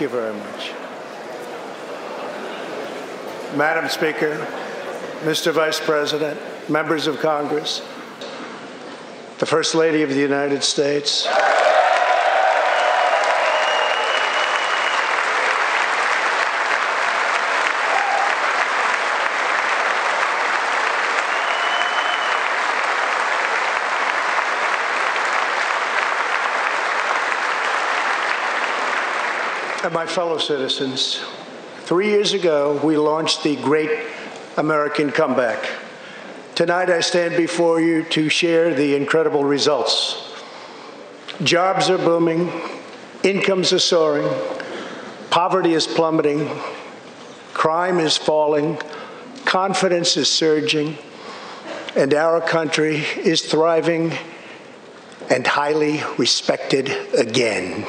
Thank you very much. Madam Speaker, Mr. Vice President, members of Congress, the First Lady of the United States. My fellow citizens, three years ago, we launched the Great American Comeback. Tonight, I stand before you to share the incredible results. Jobs are booming, incomes are soaring, poverty is plummeting, crime is falling, confidence is surging, and our country is thriving and highly respected again.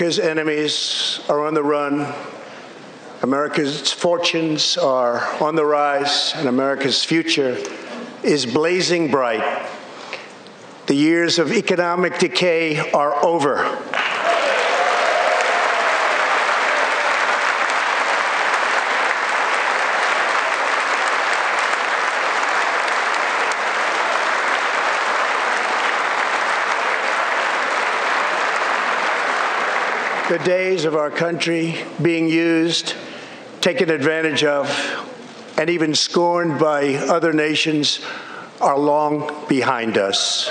America's enemies are on the run. America's fortunes are on the rise, and America's future is blazing bright. The years of economic decay are over. The days of our country being used, taken advantage of, and even scorned by other nations are long behind us.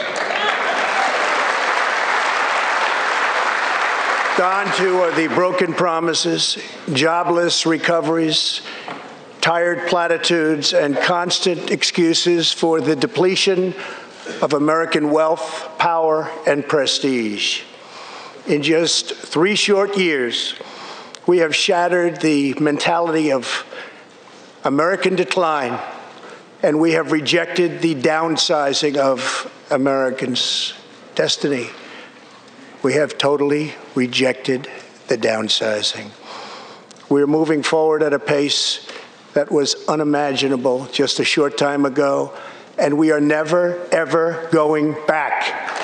Gone too are the broken promises, jobless recoveries, tired platitudes, and constant excuses for the depletion of American wealth, power, and prestige. In just three short years, we have shattered the mentality of American decline, and we have rejected the downsizing of Americans' destiny. We have totally rejected the downsizing. We're moving forward at a pace that was unimaginable just a short time ago, and we are never, ever going back.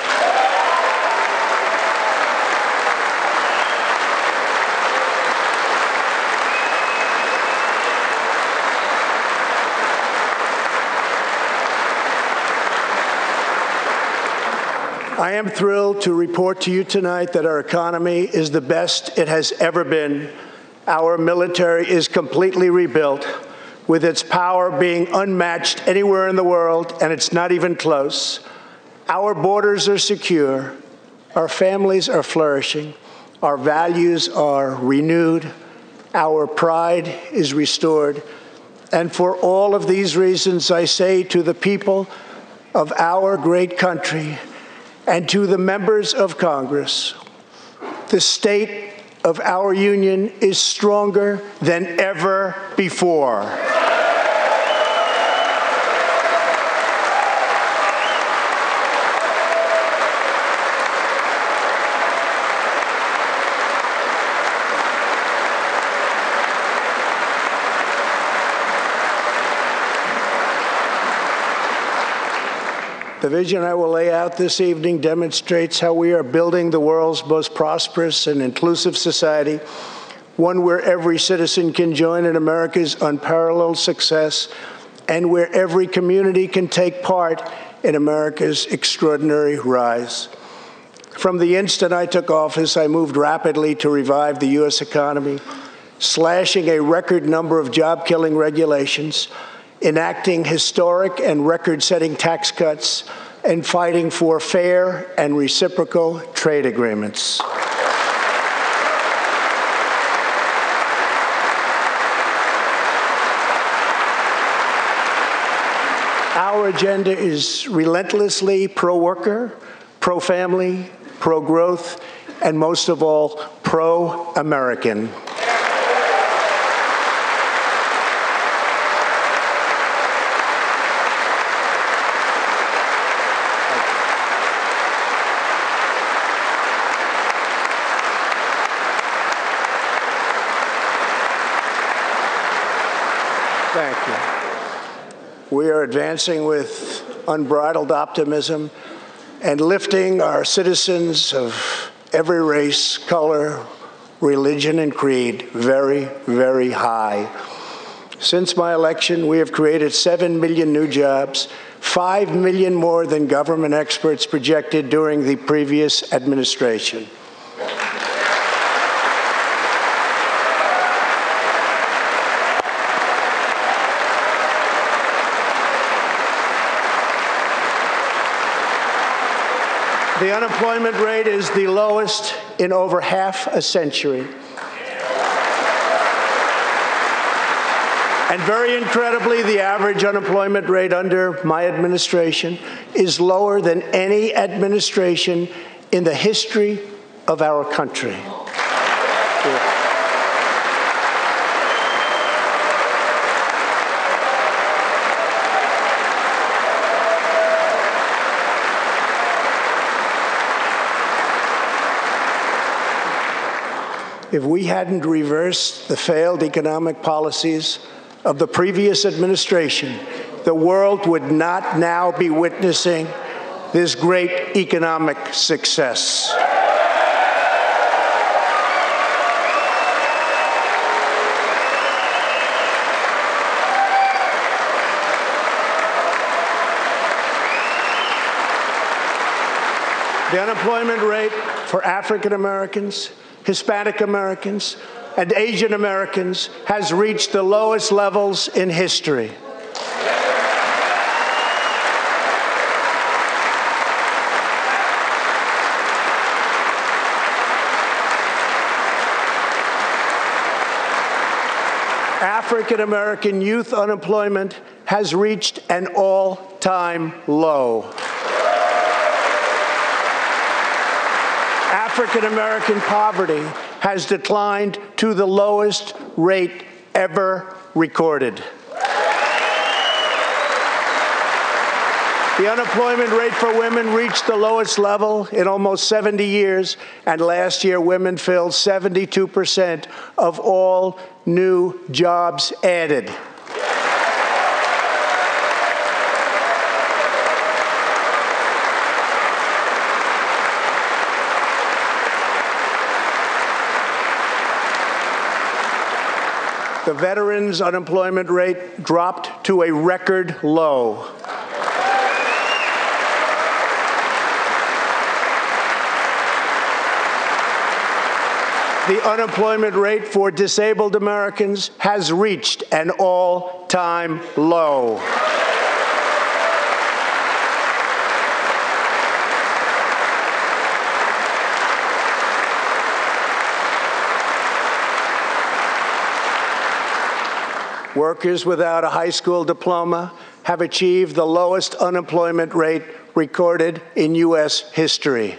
I am thrilled to report to you tonight that our economy is the best it has ever been. Our military is completely rebuilt, with its power being unmatched anywhere in the world, and it's not even close. Our borders are secure, our families are flourishing, our values are renewed, our pride is restored. And for all of these reasons, I say to the people of our great country, and to the members of Congress, the state of our union is stronger than ever before. The vision I will lay out this evening demonstrates how we are building the world's most prosperous and inclusive society, one where every citizen can join in America's unparalleled success and where every community can take part in America's extraordinary rise. From the instant I took office, I moved rapidly to revive the U.S. economy, slashing a record number of job killing regulations enacting historic and record setting tax cuts, and fighting for fair and reciprocal trade agreements. Our agenda is relentlessly pro worker, pro family, pro growth, and most of all, pro American. Thank you. We are advancing with unbridled optimism and lifting our citizens of every race, color, religion, and creed very, very high. Since my election, we have created 7 million new jobs, 5 million more than government experts projected during the previous administration. The unemployment rate is the lowest in over half a century. And very incredibly, the average unemployment rate under my administration is lower than any administration in the history of our country. If we hadn't reversed the failed economic policies of the previous administration, the world would not now be witnessing this great economic success. The unemployment rate for African Americans Hispanic Americans, and Asian Americans has reached the lowest levels in history. African American youth unemployment has reached an all time low. African American poverty has declined to the lowest rate ever recorded. The unemployment rate for women reached the lowest level in almost 70 years, and last year women filled 72% of all new jobs added. The veterans' unemployment rate dropped to a record low. The unemployment rate for disabled Americans has reached an all time low. Workers without a high school diploma have achieved the lowest unemployment rate recorded in U.S. history.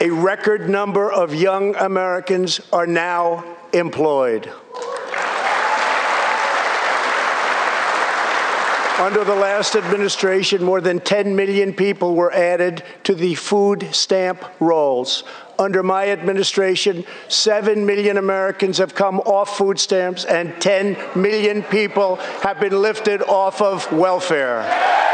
A record number of young Americans are now employed. Under the last administration, more than 10 million people were added to the food stamp rolls. Under my administration, 7 million Americans have come off food stamps, and 10 million people have been lifted off of welfare.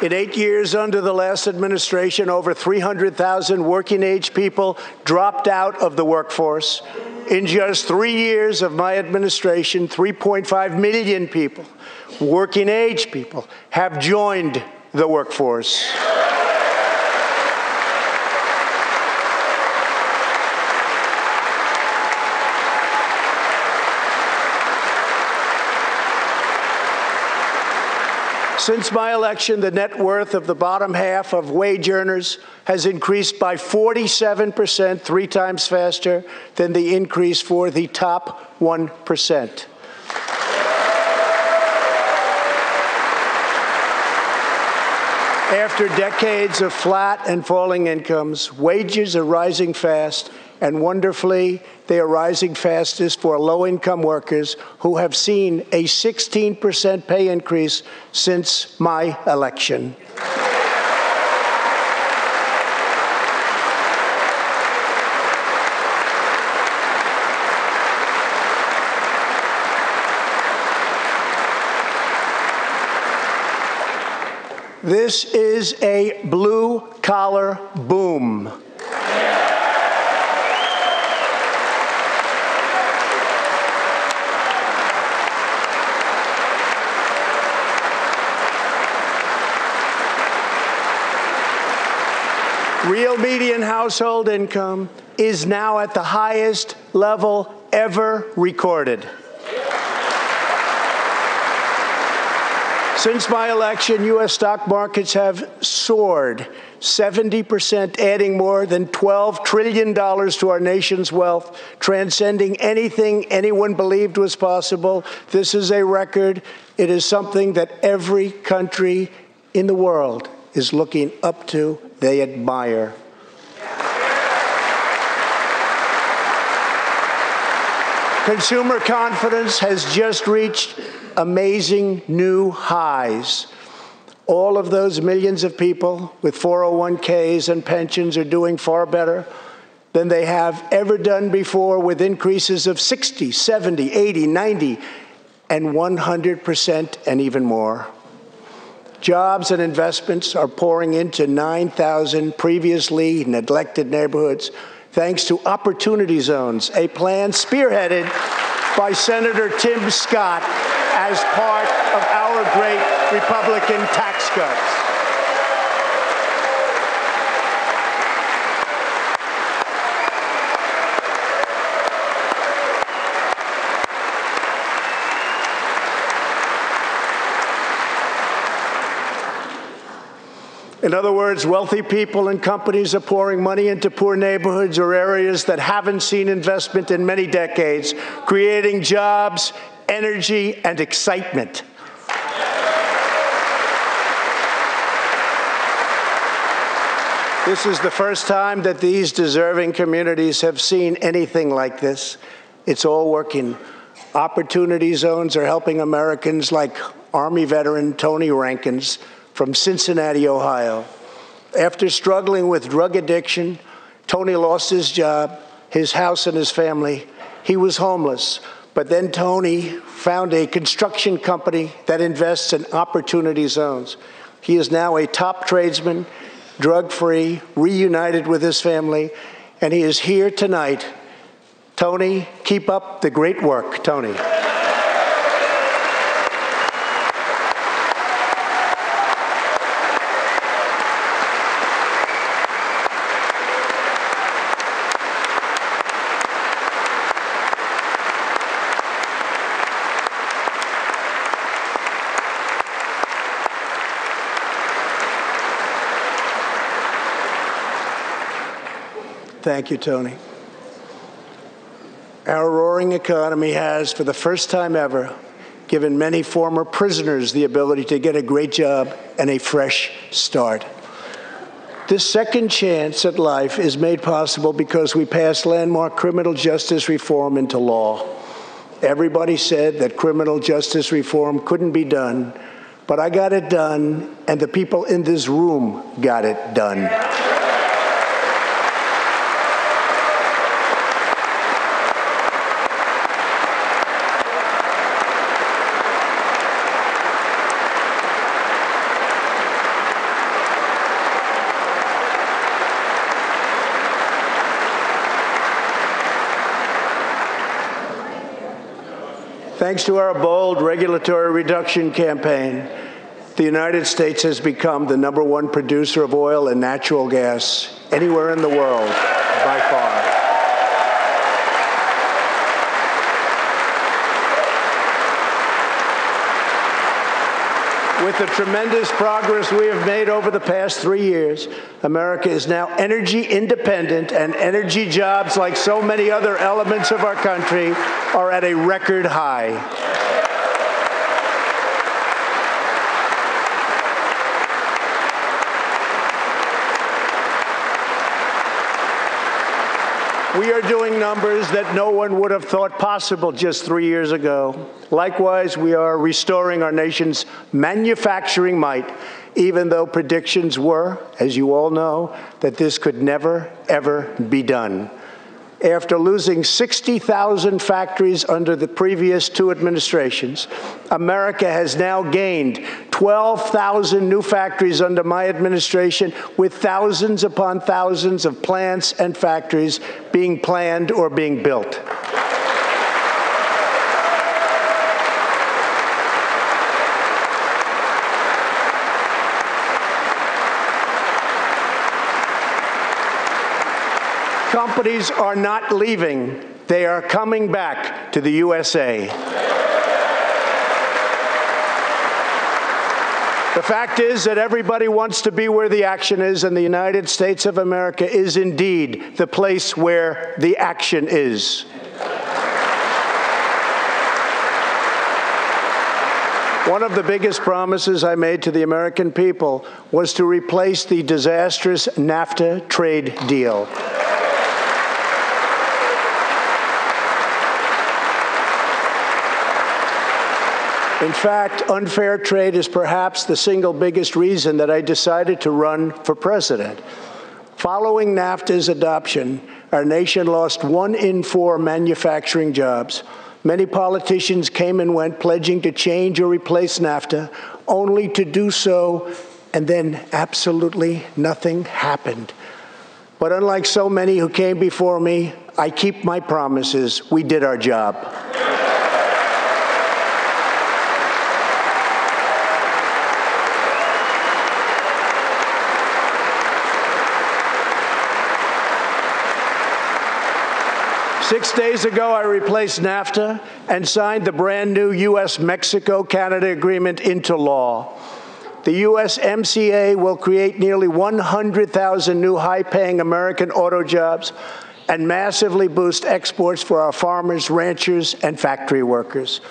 In eight years under the last administration, over 300,000 working age people dropped out of the workforce. In just three years of my administration, 3.5 million people, working age people, have joined the workforce. Since my election, the net worth of the bottom half of wage earners has increased by 47%, three times faster than the increase for the top 1%. After decades of flat and falling incomes, wages are rising fast, and wonderfully, they are rising fastest for low income workers who have seen a 16% pay increase since my election. This is a blue collar boom. Real median household income is now at the highest level ever recorded. Since my election, U.S. stock markets have soared 70%, adding more than $12 trillion to our nation's wealth, transcending anything anyone believed was possible. This is a record. It is something that every country in the world is looking up to, they admire. Consumer confidence has just reached amazing new highs. All of those millions of people with 401ks and pensions are doing far better than they have ever done before, with increases of 60, 70, 80, 90, and 100% and even more. Jobs and investments are pouring into 9,000 previously neglected neighborhoods thanks to Opportunity Zones, a plan spearheaded by Senator Tim Scott as part of our great Republican tax cuts. In other words, wealthy people and companies are pouring money into poor neighborhoods or areas that haven't seen investment in many decades, creating jobs, energy, and excitement. This is the first time that these deserving communities have seen anything like this. It's all working. Opportunity zones are helping Americans like Army veteran Tony Rankins from Cincinnati, Ohio. After struggling with drug addiction, Tony lost his job, his house, and his family. He was homeless. But then Tony found a construction company that invests in opportunity zones. He is now a top tradesman, drug free, reunited with his family, and he is here tonight. Tony, keep up the great work, Tony. Thank you, Tony. Our roaring economy has, for the first time ever, given many former prisoners the ability to get a great job and a fresh start. This second chance at life is made possible because we passed landmark criminal justice reform into law. Everybody said that criminal justice reform couldn't be done, but I got it done, and the people in this room got it done. Thanks to our bold regulatory reduction campaign, the United States has become the number one producer of oil and natural gas anywhere in the world by far. With the tremendous progress we have made over the past three years, America is now energy independent, and energy jobs, like so many other elements of our country, are at a record high. We are doing numbers that no one would have thought possible just three years ago. Likewise, we are restoring our nation's manufacturing might, even though predictions were, as you all know, that this could never, ever be done after losing 60,000 factories under the previous two administrations, America has now gained 12,000 new factories under my administration, with thousands upon thousands of plants and factories being planned or being built. Companies are not leaving, they are coming back to the USA. The fact is that everybody wants to be where the action is, and the United States of America is indeed the place where the action is. One of the biggest promises I made to the American people was to replace the disastrous NAFTA trade deal. In fact, unfair trade is perhaps the single biggest reason that I decided to run for president. Following NAFTA's adoption, our nation lost one in four manufacturing jobs. Many politicians came and went pledging to change or replace NAFTA, only to do so, and then absolutely nothing happened. But unlike so many who came before me, I keep my promises. We did our job. Six days ago, I replaced NAFTA and signed the brand new U.S. Mexico Canada agreement into law. The USMCA will create nearly 100,000 new high paying American auto jobs and massively boost exports for our farmers, ranchers, and factory workers.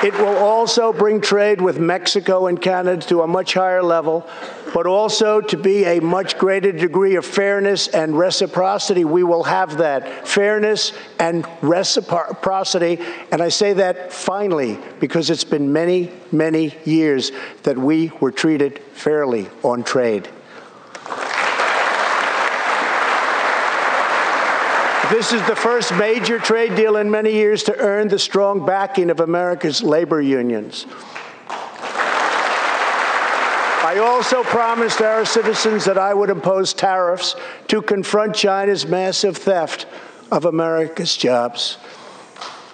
It will also bring trade with Mexico and Canada to a much higher level, but also to be a much greater degree of fairness and reciprocity. We will have that fairness and reciprocity. And I say that finally because it's been many, many years that we were treated fairly on trade. This is the first major trade deal in many years to earn the strong backing of America's labor unions. I also promised our citizens that I would impose tariffs to confront China's massive theft of America's jobs.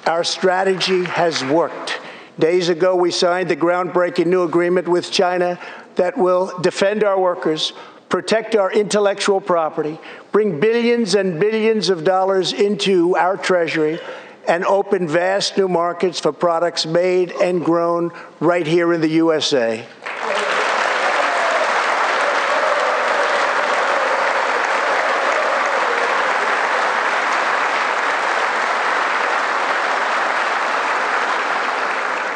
Our strategy has worked. Days ago, we signed the groundbreaking new agreement with China that will defend our workers, protect our intellectual property, bring billions and billions of dollars into our treasury, and open vast new markets for products made and grown right here in the USA.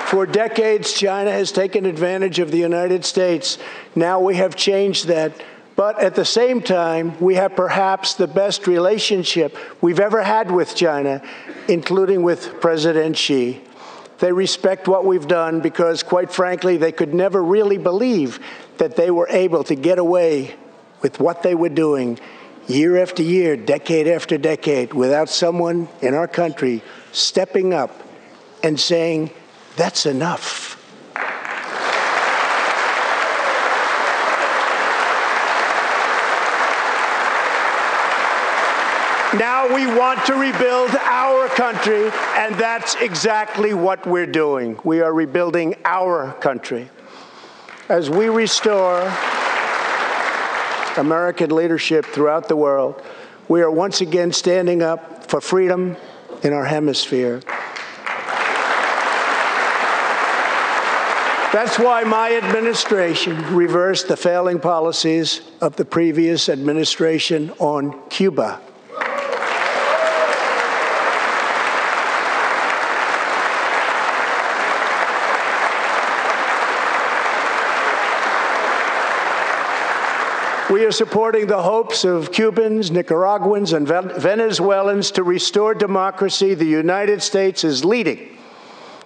For decades, China has taken advantage of the United States. Now we have changed that but at the same time, we have perhaps the best relationship we've ever had with China, including with President Xi. They respect what we've done because, quite frankly, they could never really believe that they were able to get away with what they were doing year after year, decade after decade, without someone in our country stepping up and saying, that's enough. We want to rebuild our country, and that's exactly what we're doing. We are rebuilding our country. As we restore American leadership throughout the world, we are once again standing up for freedom, in our hemisphere. That's why my administration reversed the failing policies of the previous administration on Cuba. Are supporting the hopes of Cubans, Nicaraguans, and Venezuelans to restore democracy. The United States is leading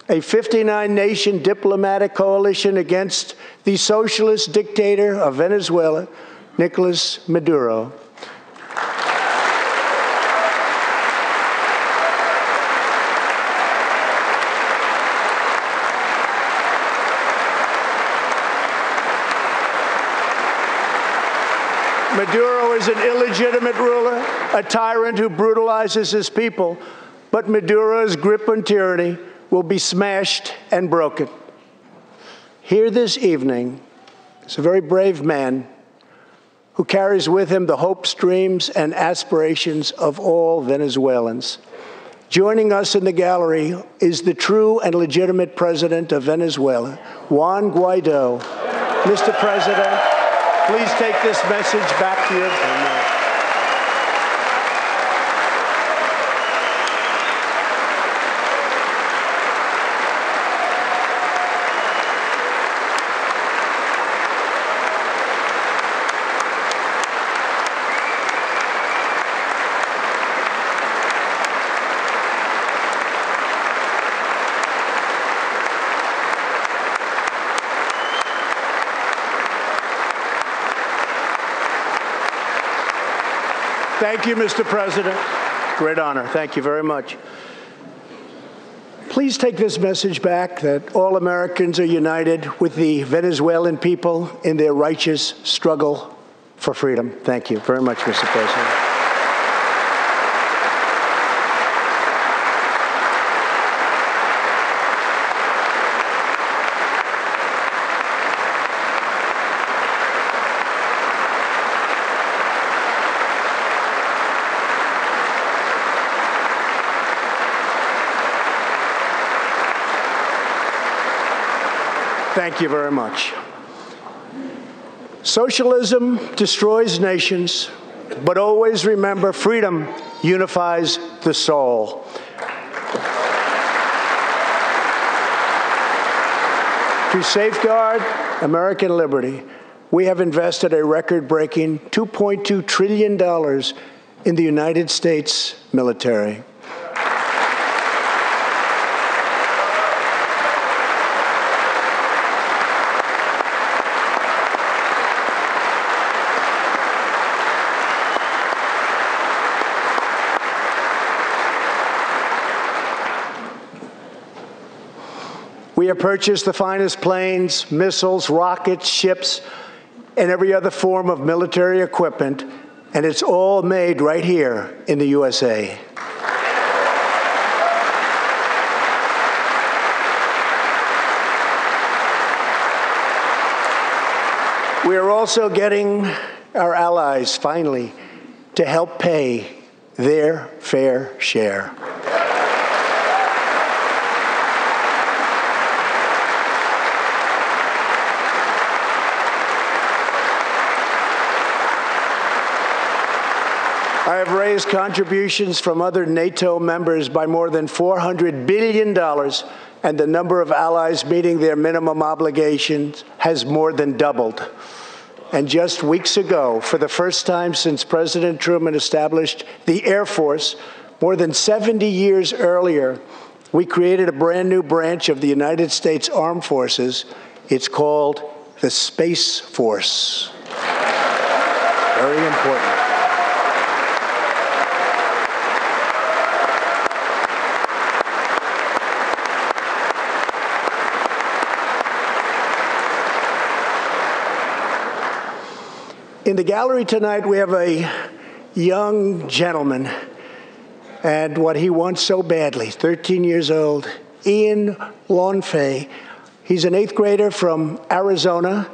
a 59 nation diplomatic coalition against the socialist dictator of Venezuela, Nicolas Maduro. Maduro is an illegitimate ruler, a tyrant who brutalizes his people, but Maduro's grip on tyranny will be smashed and broken. Here this evening is a very brave man who carries with him the hopes, dreams, and aspirations of all Venezuelans. Joining us in the gallery is the true and legitimate president of Venezuela, Juan Guaido. Mr. President, Please take this message back to your Thank you, Mr. President. Great honor. Thank you very much. Please take this message back that all Americans are united with the Venezuelan people in their righteous struggle for freedom. Thank you very much, Mr. President. You very much. Socialism destroys nations, but always remember freedom unifies the soul. To safeguard American liberty, we have invested a record breaking $2.2 trillion in the United States military. We have purchased the finest planes, missiles, rockets, ships, and every other form of military equipment, and it's all made right here in the USA. We are also getting our allies, finally, to help pay their fair share. I have raised contributions from other NATO members by more than $400 billion, and the number of allies meeting their minimum obligations has more than doubled. And just weeks ago, for the first time since President Truman established the Air Force, more than 70 years earlier, we created a brand new branch of the United States Armed Forces. It's called the Space Force. Very important. In the gallery tonight, we have a young gentleman and what he wants so badly 13 years old, Ian Lanphier. He's an eighth grader from Arizona.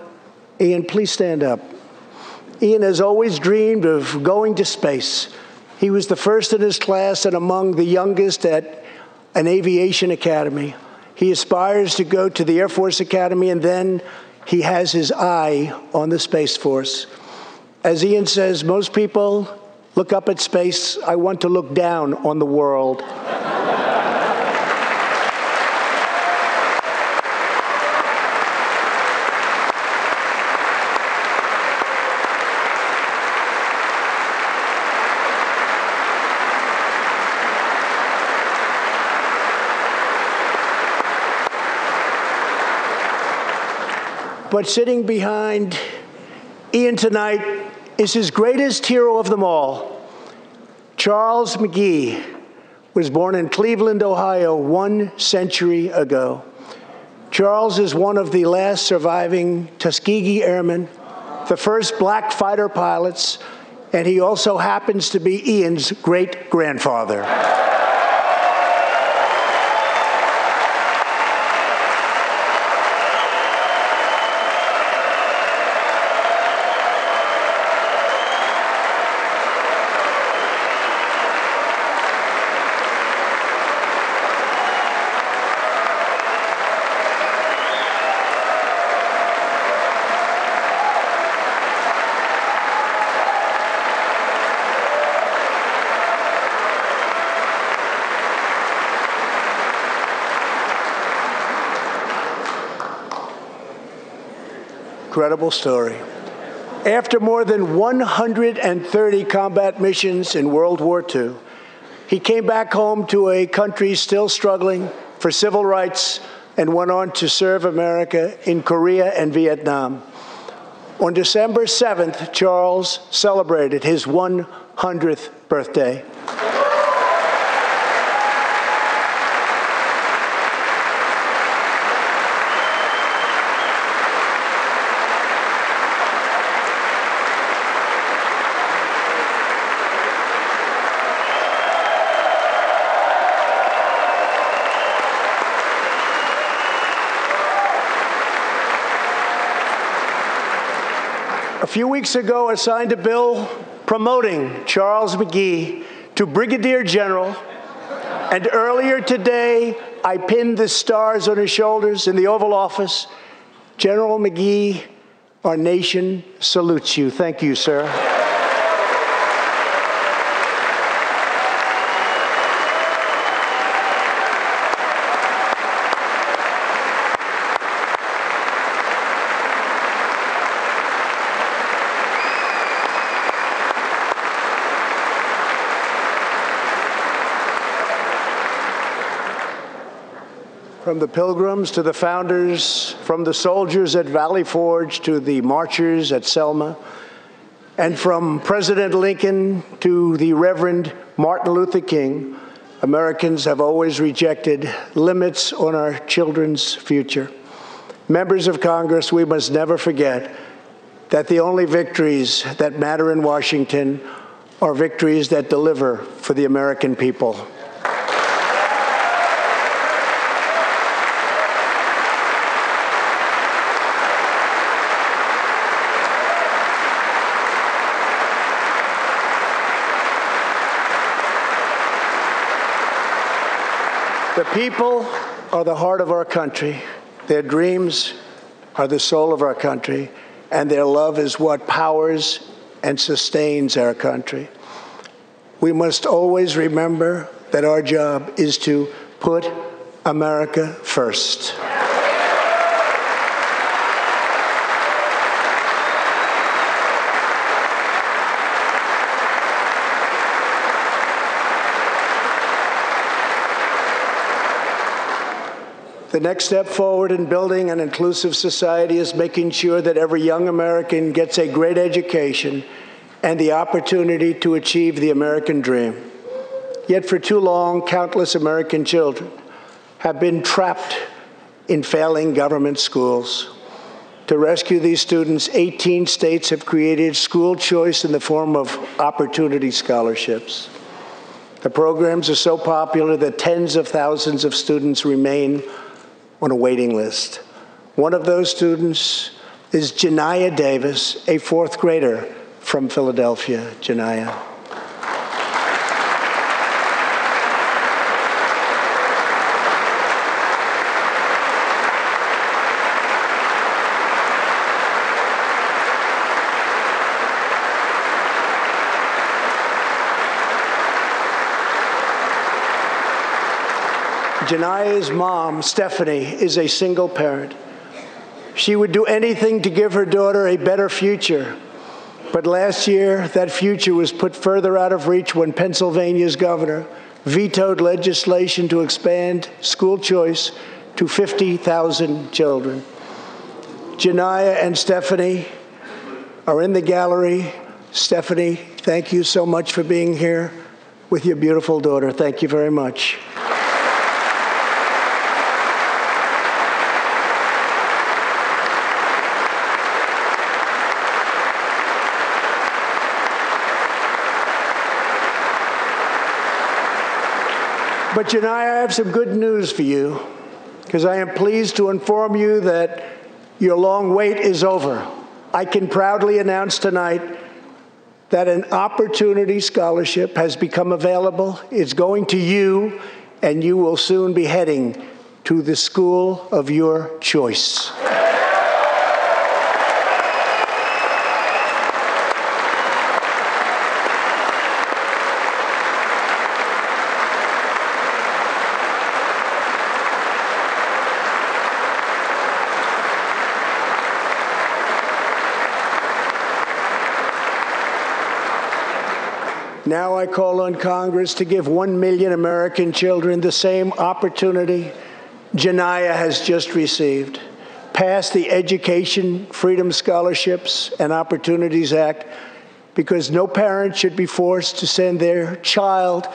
Ian, please stand up. Ian has always dreamed of going to space, He was the first in his class and among the youngest at an aviation academy. He aspires to go to the Air Force Academy and then he has his eye on the Space Force. As Ian says, most people look up at space. I want to look down on the world. But sitting behind Ian tonight is his greatest hero of them all. Charles McGee was born in Cleveland, Ohio, one century ago. Charles is one of the last surviving Tuskegee Airmen, the first black fighter pilots, and he also happens to be Ian's great grandfather. Incredible story. After more than 130 combat missions in World War II, he came back home to a country still struggling for civil rights and went on to serve America in Korea and Vietnam. On December 7th, Charles celebrated his 100th birthday. Few weeks ago, I signed a bill promoting Charles McGee to Brigadier General. And earlier today, I pinned the stars on his shoulders in the Oval Office. General McGee, our nation salutes you. Thank you, sir. The pilgrims to the founders, from the soldiers at Valley Forge to the marchers at Selma, and from President Lincoln to the Reverend Martin Luther King, Americans have always rejected limits on our children's future. Members of Congress, we must never forget that the only victories that matter in Washington are victories that deliver for the American people. People are the heart of our country. Their dreams are the soul of our country, and their love is what powers and sustains our country. We must always remember that our job is to put America first. The next step forward in building an inclusive society is making sure that every young American gets a great education and the opportunity to achieve the American dream. Yet, for too long, countless American children have been trapped in failing government schools. To rescue these students, 18 states have created school choice in the form of opportunity scholarships. The programs are so popular that tens of thousands of students remain on a waiting list. One of those students is Janiyah Davis, a fourth grader from Philadelphia. Janiyah. Janiyah's mom, Stephanie, is a single parent. She would do anything to give her daughter a better future. But last year, that future was put further out of reach when Pennsylvania's governor vetoed legislation to expand school choice to 50,000 children. Janiyah and Stephanie are in the gallery. Stephanie, thank you so much for being here with your beautiful daughter. Thank you very much. But Janiyah, I have some good news for you because I am pleased to inform you that your long wait is over. I can proudly announce tonight that an opportunity scholarship has become available. It's going to you, and you will soon be heading to the school of your choice. Now I call on Congress to give one million American children the same opportunity Janiyah has just received. Pass the Education Freedom Scholarships and Opportunities Act because no parent should be forced to send their child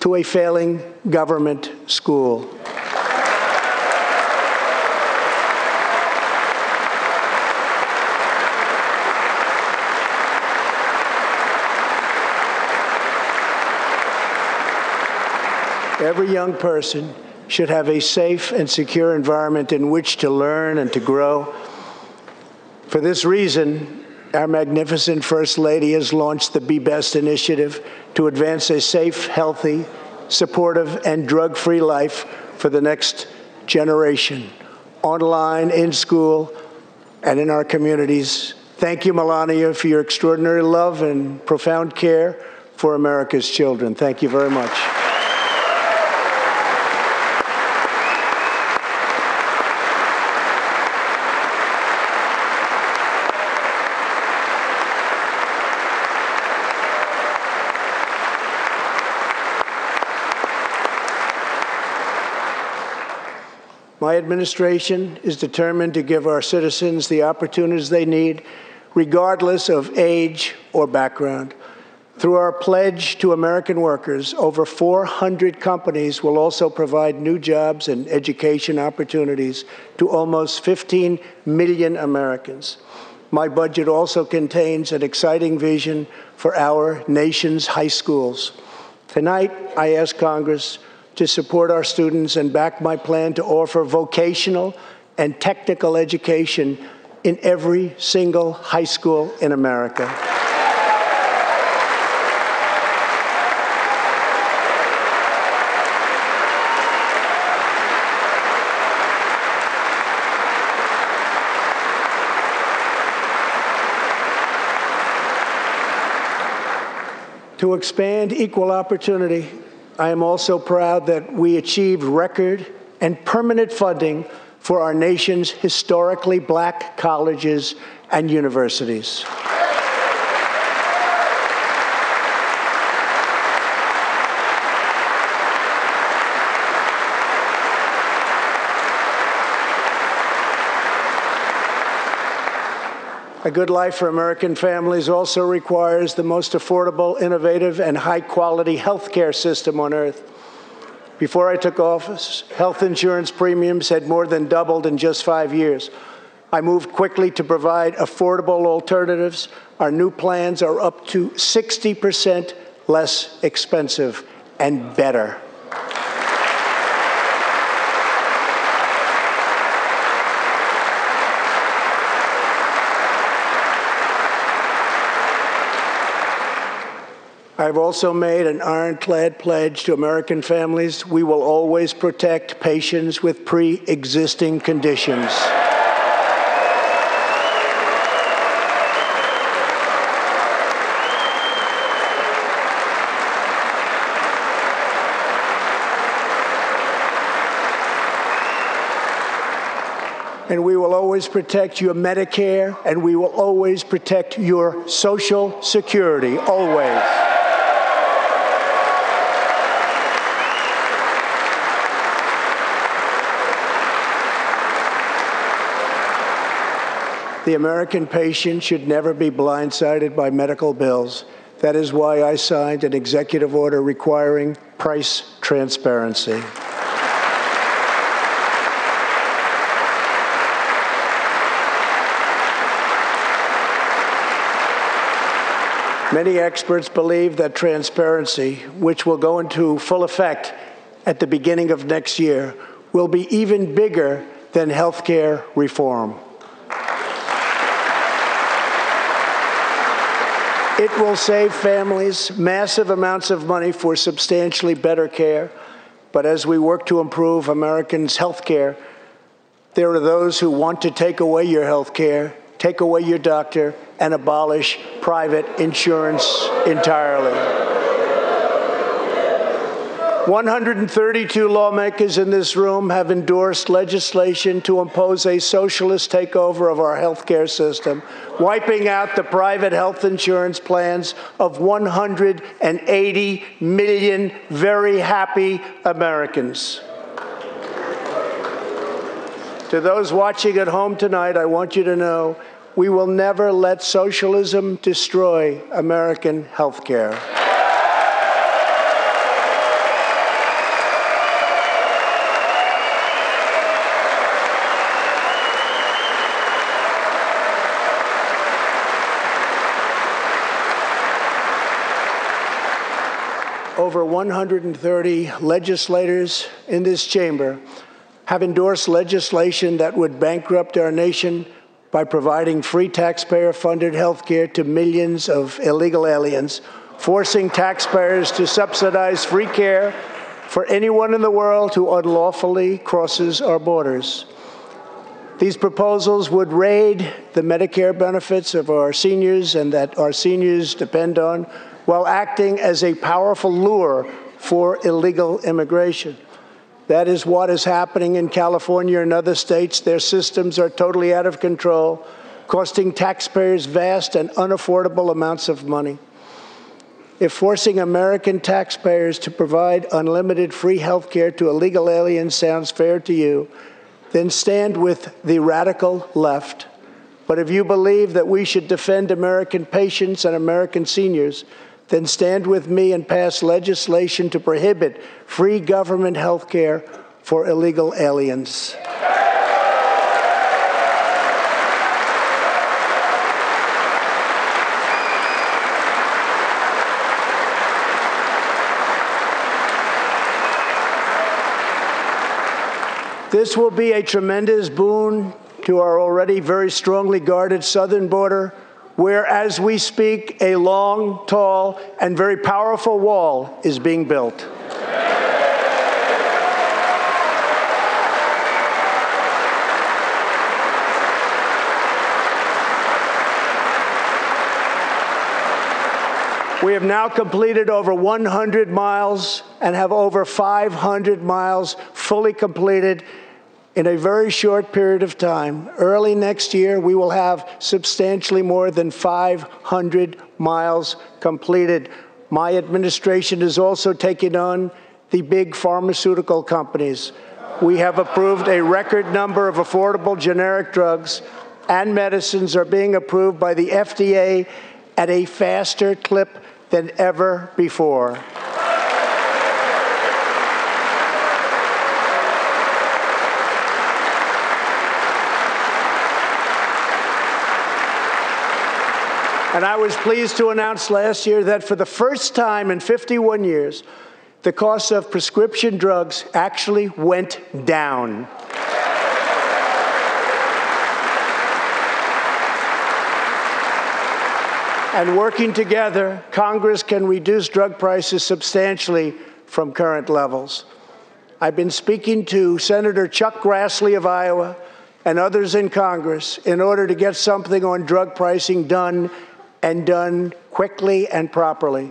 to a failing government school. Every young person should have a safe and secure environment in which to learn and to grow. For this reason, our magnificent First Lady has launched the Be Best initiative to advance a safe, healthy, supportive, and drug free life for the next generation, online, in school, and in our communities. Thank you, Melania, for your extraordinary love and profound care for America's children. Thank you very much. My administration is determined to give our citizens the opportunities they need, regardless of age or background. Through our pledge to American workers, over 400 companies will also provide new jobs and education opportunities to almost 15 million Americans. My budget also contains an exciting vision for our nation's high schools. Tonight, I ask Congress to support our students and back my plan to offer vocational and technical education in every single high school in America. to expand equal opportunity I am also proud that we achieved record and permanent funding for our nation's historically black colleges and universities. A good life for American families also requires the most affordable, innovative, and high quality health care system on earth. Before I took office, health insurance premiums had more than doubled in just five years. I moved quickly to provide affordable alternatives. Our new plans are up to 60% less expensive and better. I've also made an ironclad pledge to American families we will always protect patients with pre existing conditions. and we will always protect your Medicare, and we will always protect your Social Security, always. The American patient should never be blindsided by medical bills. That is why I signed an executive order requiring price transparency. Many experts believe that transparency, which will go into full effect at the beginning of next year, will be even bigger than health care reform. It will save families massive amounts of money for substantially better care. But as we work to improve Americans' health care, there are those who want to take away your health care take away your doctor, and abolish private insurance entirely. 132 lawmakers in this room have endorsed legislation to impose a socialist takeover of our health care system, wiping out the private health insurance plans of 180 million very happy Americans. To those watching at home tonight, I want you to know we will never let socialism destroy American health care. Over 130 legislators in this chamber have endorsed legislation that would bankrupt our nation by providing free taxpayer funded health care to millions of illegal aliens, forcing taxpayers to subsidize free care for anyone in the world who unlawfully crosses our borders. These proposals would raid the Medicare benefits of our seniors and that our seniors depend on while acting as a powerful lure for illegal immigration. That is what is happening in California and other states. Their systems are totally out of control, costing taxpayers vast and unaffordable amounts of money. If forcing American taxpayers to provide unlimited free health care to illegal aliens sounds fair to you, then stand with the radical left. But if you believe that we should defend American patients and American seniors, then stand with me and pass legislation to prohibit free government health care for illegal aliens. This will be a tremendous boon to our already very strongly guarded southern border where, as we speak, a long, tall, and very powerful wall is being built. We have now completed over 100 miles and have over 500 miles fully completed in a very short period of time. Early next year, we will have substantially more than 500 miles completed. My administration is also taking on the big pharmaceutical companies. We have approved a record number of affordable generic drugs, and medicines are being approved by the FDA at a faster clip than ever before. And I was pleased to announce last year that for the first time in 51 years, the cost of prescription drugs actually went down. and working together, Congress can reduce drug prices substantially from current levels. I've been speaking to Senator Chuck Grassley of Iowa and others in Congress in order to get something on drug pricing done and done quickly and properly.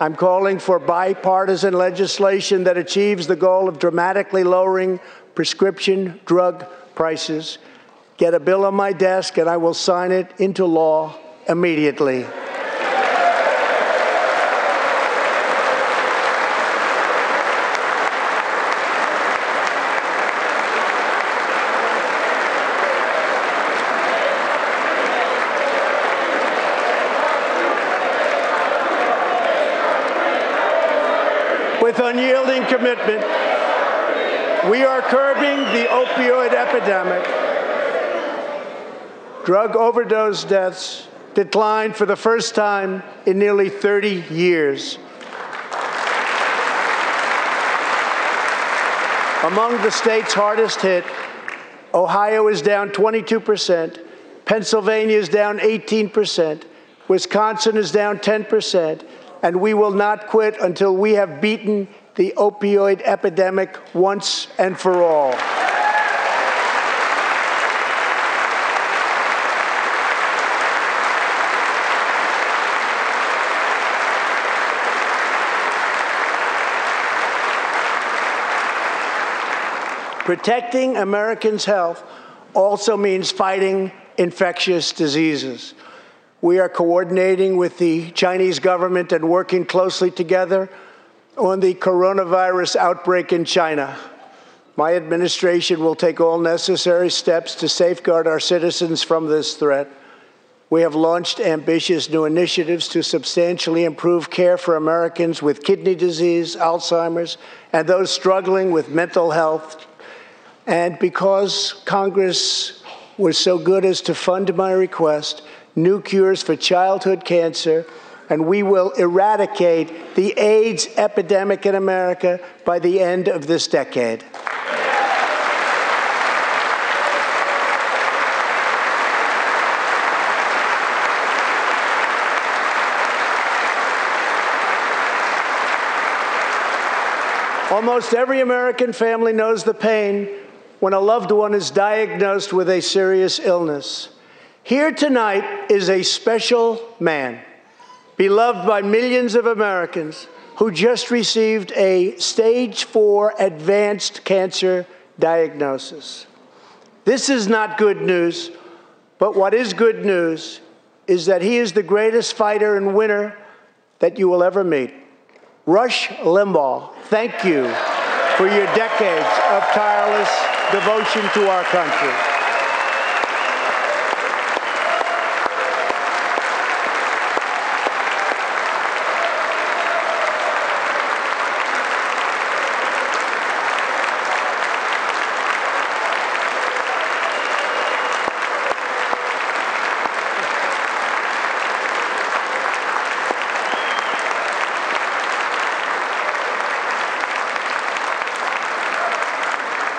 I'm calling for bipartisan legislation that achieves the goal of dramatically lowering prescription drug prices. get a bill on my desk and I will sign it into law immediately. with unyielding commitment, we are curbing the opioid epidemic. Drug overdose deaths declined for the first time in nearly 30 years. Among the states hardest hit, Ohio is down 22%, Pennsylvania is down 18%, Wisconsin is down 10%, and we will not quit until we have beaten the opioid epidemic once and for all. Protecting Americans' health also means fighting infectious diseases. We are coordinating with the Chinese government and working closely together on the coronavirus outbreak in China. My administration will take all necessary steps to safeguard our citizens from this threat. We have launched ambitious new initiatives to substantially improve care for Americans with kidney disease, Alzheimer's, and those struggling with mental health. And because Congress was so good as to fund my request, new cures for childhood cancer, and we will eradicate the AIDS epidemic in America by the end of this decade. Almost every American family knows the pain when a loved one is diagnosed with a serious illness. Here tonight is a special man, beloved by millions of Americans, who just received a stage four advanced cancer diagnosis. This is not good news, but what is good news is that he is the greatest fighter and winner that you will ever meet. Rush Limbaugh, thank you for your decades of tireless devotion to our country.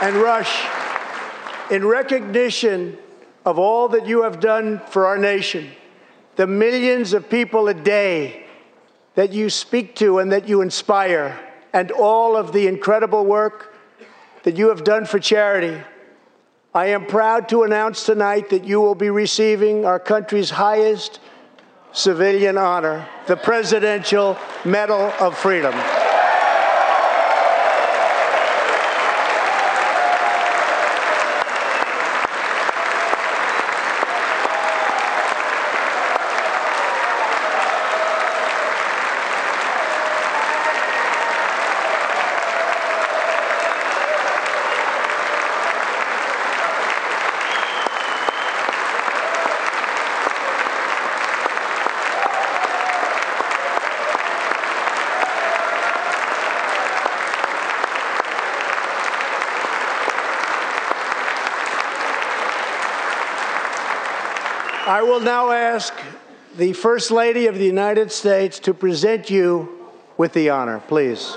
And Rush, in recognition of all that you have done for our nation, the millions of people a day that you speak to and that you inspire, and all of the incredible work that you have done for charity, I am proud to announce tonight that you will be receiving our country's highest civilian honor, the Presidential Medal of Freedom. I will now ask the First Lady of the United States to present you with the honor, please.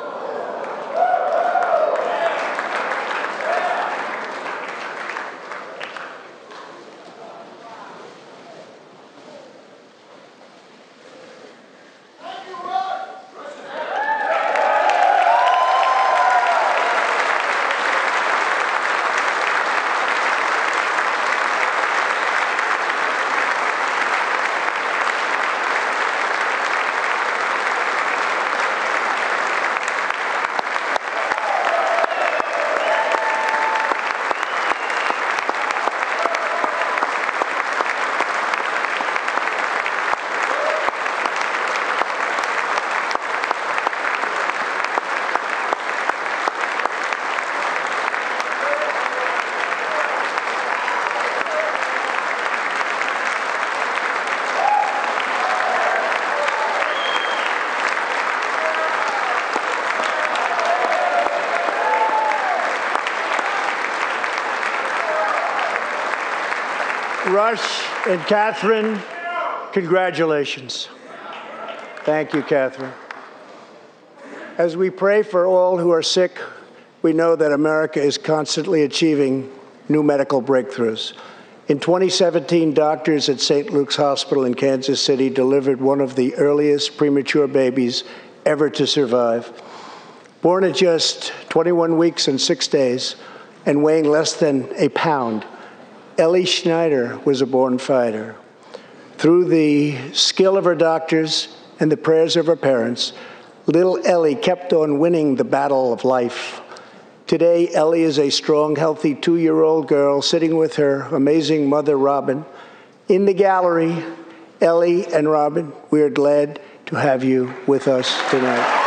Rush and Kathryn, congratulations. Thank you, Kathryn. As we pray for all who are sick, we know that America is constantly achieving new medical breakthroughs. In 2017, doctors at St. Luke's Hospital in Kansas City delivered one of the earliest premature babies ever to survive. Born at just 21 weeks and six days and weighing less than a pound, Ellie Schneider was a born fighter. Through the skill of her doctors and the prayers of her parents, little Ellie kept on winning the battle of life. Today, Ellie is a strong, healthy two year old girl sitting with her amazing mother, Robin. In the gallery, Ellie and Robin, we are glad to have you with us tonight.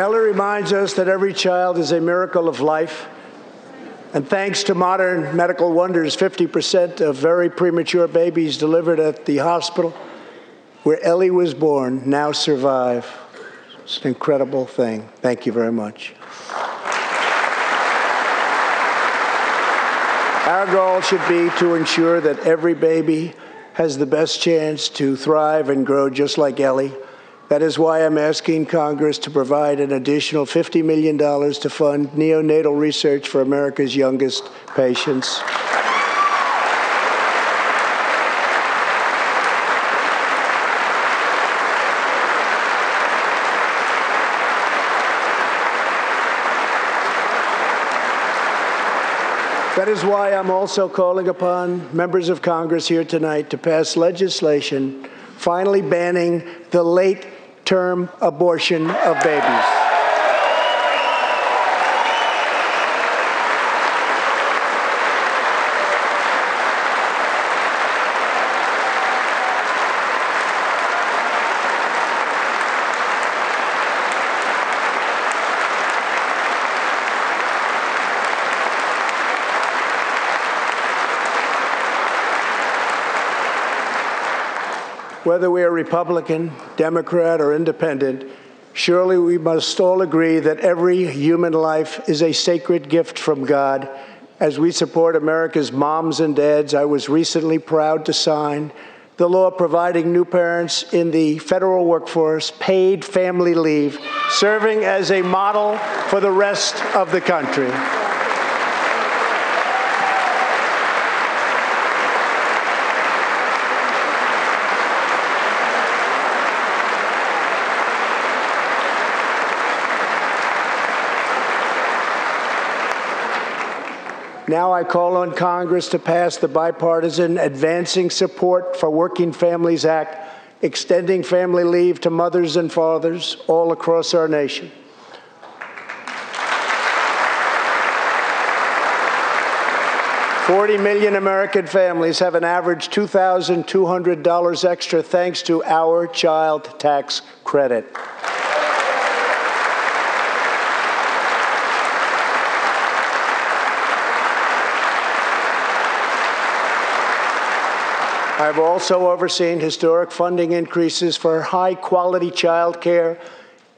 Ellie reminds us that every child is a miracle of life. And thanks to modern medical wonders, 50% of very premature babies delivered at the hospital where Ellie was born now survive. It's an incredible thing. Thank you very much. Our goal should be to ensure that every baby has the best chance to thrive and grow just like Ellie. That is why I'm asking Congress to provide an additional $50 million to fund neonatal research for America's youngest patients. That is why I'm also calling upon members of Congress here tonight to pass legislation finally banning the late term abortion of babies. Whether we are Republican, Democrat, or Independent, surely we must all agree that every human life is a sacred gift from God. As we support America's moms and dads, I was recently proud to sign the law providing new parents in the federal workforce paid family leave, serving as a model for the rest of the country. Now I call on Congress to pass the bipartisan Advancing Support for Working Families Act, extending family leave to mothers and fathers all across our nation. Forty million American families have an average $2,200 extra thanks to our child tax credit. I've also overseen historic funding increases for high quality child care,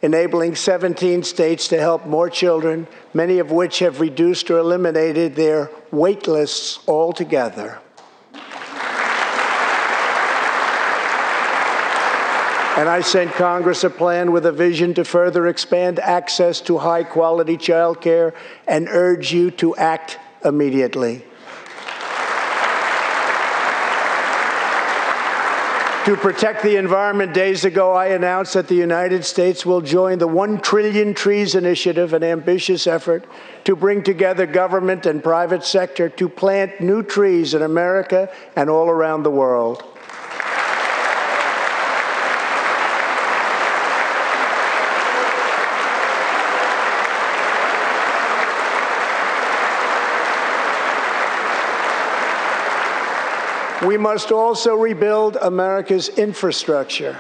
enabling 17 states to help more children, many of which have reduced or eliminated their wait lists altogether. And I sent Congress a plan with a vision to further expand access to high quality child care and urge you to act immediately. To protect the environment, days ago I announced that the United States will join the One Trillion Trees Initiative, an ambitious effort to bring together government and private sector to plant new trees in America and all around the world. We must also rebuild America's infrastructure.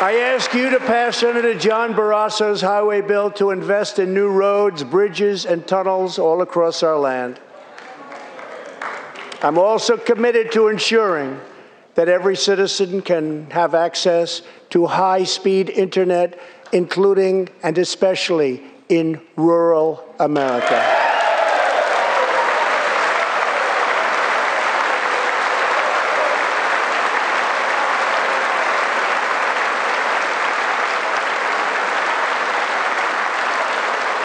I ask you to pass Senator John Barrasso's highway bill to invest in new roads, bridges, and tunnels all across our land. I'm also committed to ensuring that every citizen can have access to high speed internet, including and especially in rural America.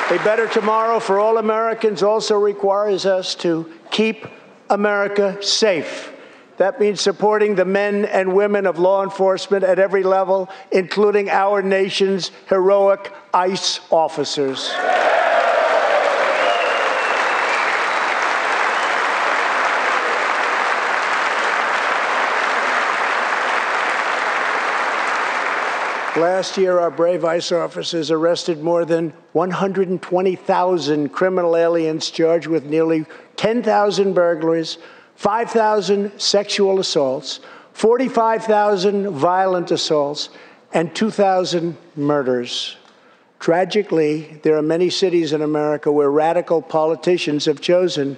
A better tomorrow for all Americans also requires us to keep America safe. That means supporting the men and women of law enforcement at every level, including our nation's heroic ICE officers. Last year, our brave ICE officers arrested more than 120,000 criminal aliens charged with nearly 10,000 burglaries, 5,000 sexual assaults, 45,000 violent assaults, and 2,000 murders. Tragically, there are many cities in America where radical politicians have chosen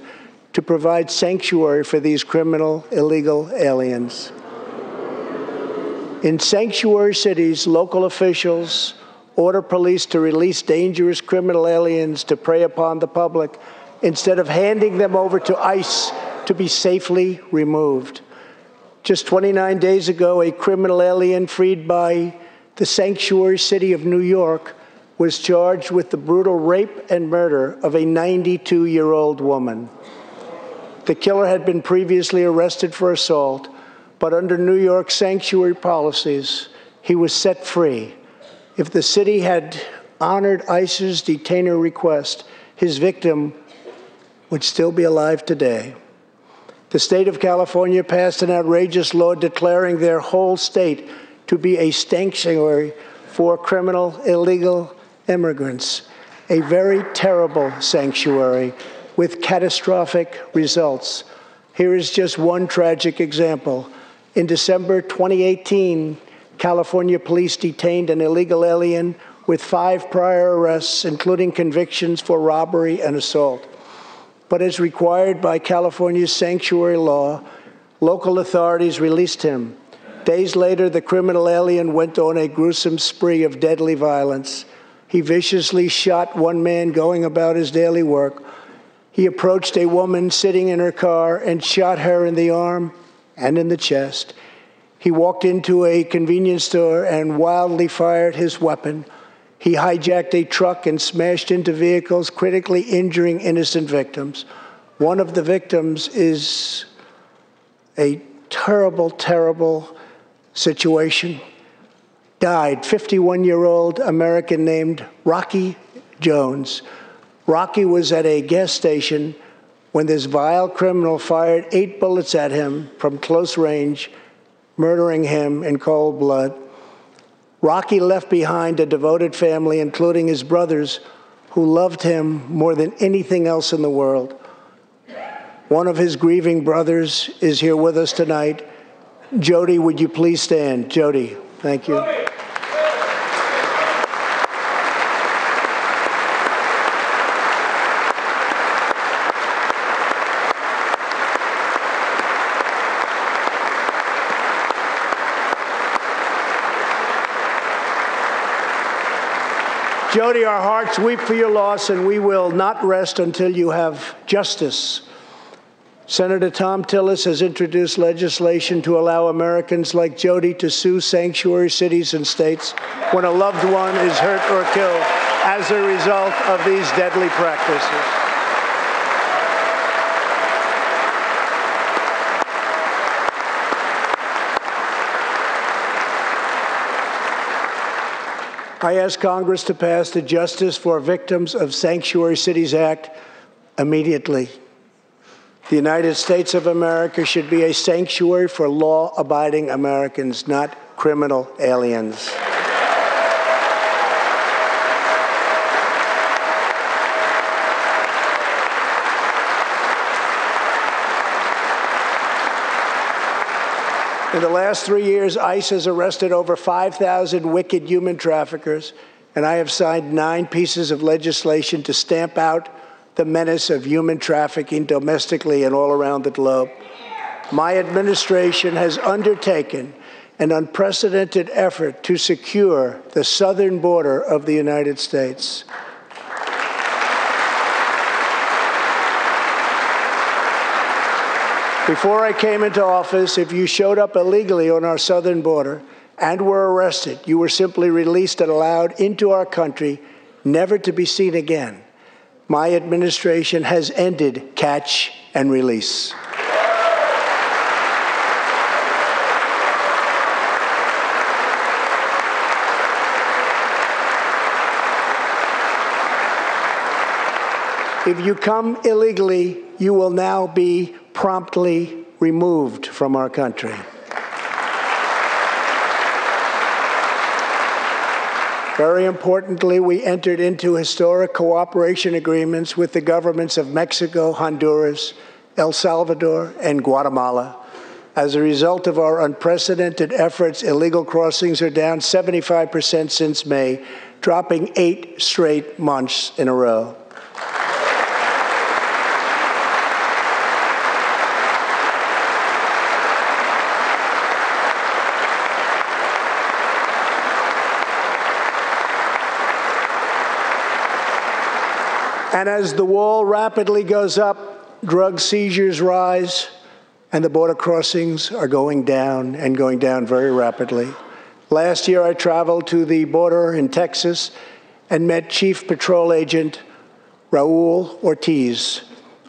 to provide sanctuary for these criminal illegal aliens. In sanctuary cities, local officials order police to release dangerous criminal aliens to prey upon the public instead of handing them over to ICE to be safely removed. Just 29 days ago, a criminal alien freed by the sanctuary city of New York was charged with the brutal rape and murder of a 92 year old woman. The killer had been previously arrested for assault but under New York sanctuary policies, he was set free. If the city had honored ICE's detainer request, his victim would still be alive today. The state of California passed an outrageous law declaring their whole state to be a sanctuary for criminal illegal immigrants, a very terrible sanctuary with catastrophic results. Here is just one tragic example. In December 2018, California police detained an illegal alien with five prior arrests, including convictions for robbery and assault. But as required by California's sanctuary law, local authorities released him. Days later, the criminal alien went on a gruesome spree of deadly violence. He viciously shot one man going about his daily work. He approached a woman sitting in her car and shot her in the arm and in the chest. He walked into a convenience store and wildly fired his weapon. He hijacked a truck and smashed into vehicles, critically injuring innocent victims. One of the victims is a terrible, terrible situation. Died, 51 year old American named Rocky Jones. Rocky was at a gas station when this vile criminal fired eight bullets at him from close range, murdering him in cold blood. Rocky left behind a devoted family, including his brothers, who loved him more than anything else in the world. One of his grieving brothers is here with us tonight. Jody, would you please stand? Jody, thank you. Jody, our hearts weep for your loss, and we will not rest until you have justice. Senator Thom Tillis has introduced legislation to allow Americans like Jody to sue sanctuary cities and states when a loved one is hurt or killed as a result of these deadly practices. I ask Congress to pass the Justice for Victims of Sanctuary Cities Act immediately. The United States of America should be a sanctuary for law abiding Americans, not criminal aliens. In the last three years, ICE has arrested over 5,000 wicked human traffickers, and I have signed nine pieces of legislation to stamp out the menace of human trafficking domestically and all around the globe. My administration has undertaken an unprecedented effort to secure the southern border of the United States. Before I came into office, if you showed up illegally on our southern border and were arrested, you were simply released and allowed into our country, never to be seen again. My administration has ended catch and release. If you come illegally, you will now be promptly removed from our country. Very importantly, we entered into historic cooperation agreements with the governments of Mexico, Honduras, El Salvador, and Guatemala. As a result of our unprecedented efforts, illegal crossings are down 75% since May, dropping eight straight months in a row. And as the wall rapidly goes up, drug seizures rise, and the border crossings are going down and going down very rapidly. Last year, I traveled to the border in Texas and met Chief Patrol Agent Raul Ortiz.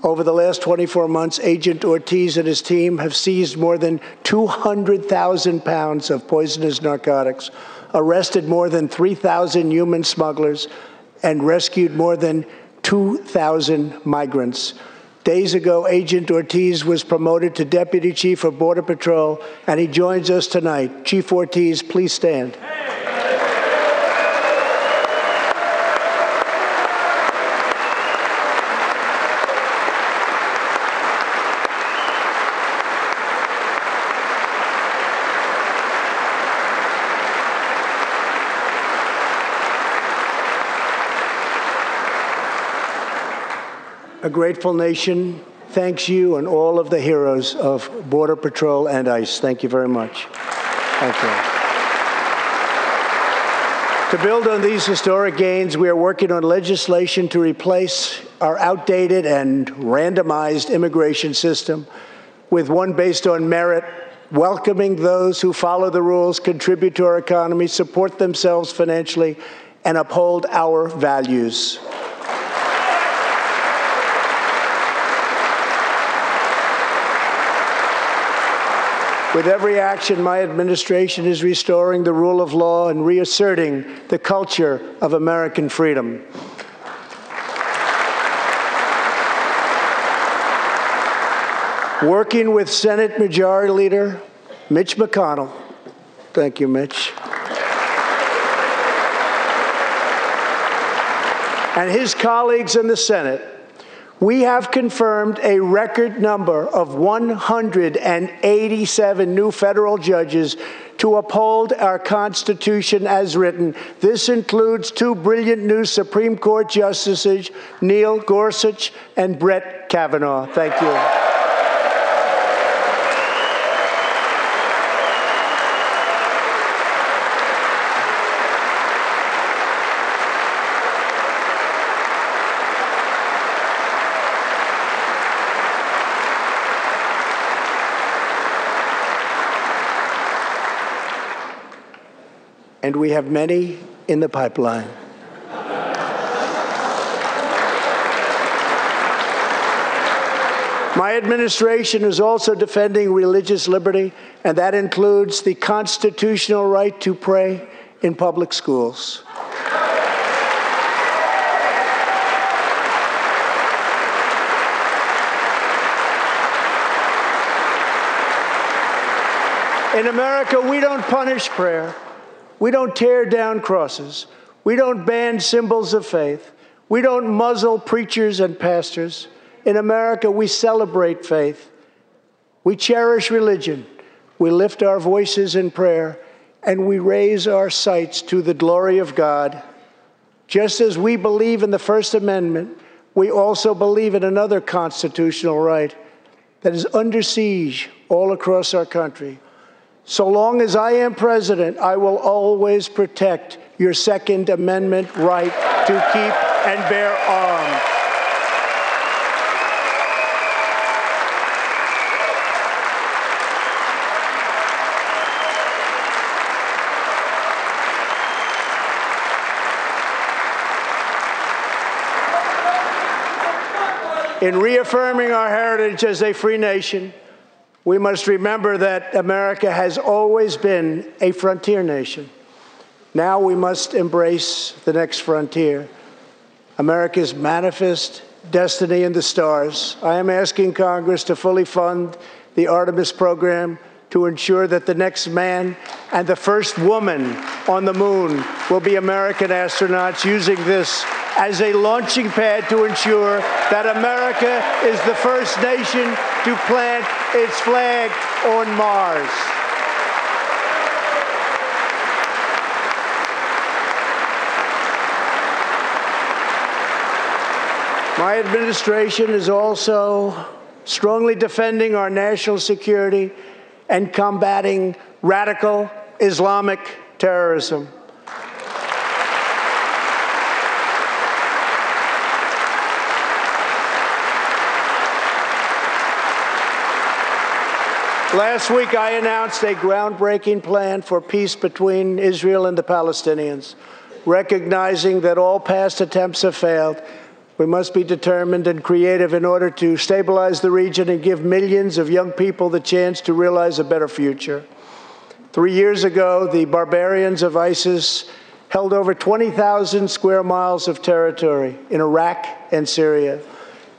Over the last 24 months, Agent Ortiz and his team have seized more than 200,000 pounds of poisonous narcotics, arrested more than 3,000 human smugglers, and rescued more than 2,000 migrants. Days ago, Agent Ortiz was promoted to Deputy Chief of Border Patrol, and he joins us tonight. Chief Ortiz, please stand. Grateful nation thanks you and all of the heroes of Border Patrol and ICE. Thank you very much. Thank you. To build on these historic gains, we are working on legislation to replace our outdated and randomized immigration system with one based on merit, welcoming those who follow the rules, contribute to our economy, support themselves financially, and uphold our values. With every action, my administration is restoring the rule of law and reasserting the culture of American freedom. Working with Senate Majority Leader Mitch McConnell, thank you, Mitch, and his colleagues in the Senate, we have confirmed a record number of 187 new federal judges to uphold our Constitution as written. This includes two brilliant new Supreme Court justices, Neil Gorsuch and Brett Kavanaugh. Thank you. and we have many in the pipeline. My administration is also defending religious liberty, and that includes the constitutional right to pray in public schools. In America, we don't punish prayer. We don't tear down crosses. We don't ban symbols of faith. We don't muzzle preachers and pastors. In America, we celebrate faith. We cherish religion. We lift our voices in prayer and we raise our sights to the glory of God. Just as we believe in the First Amendment, we also believe in another constitutional right that is under siege all across our country. So long as I am president, I will always protect your Second Amendment right to keep and bear arms. In reaffirming our heritage as a free nation, we must remember that America has always been a frontier nation. Now we must embrace the next frontier America's manifest destiny in the stars. I am asking Congress to fully fund the Artemis program to ensure that the next man and the first woman on the moon will be American astronauts using this as a launching pad to ensure that America is the first nation to plant its flag on Mars. My administration is also strongly defending our national security and combating radical Islamic terrorism. Last week, I announced a groundbreaking plan for peace between Israel and the Palestinians. Recognizing that all past attempts have failed, we must be determined and creative in order to stabilize the region and give millions of young people the chance to realize a better future. Three years ago, the barbarians of ISIS held over 20,000 square miles of territory in Iraq and Syria.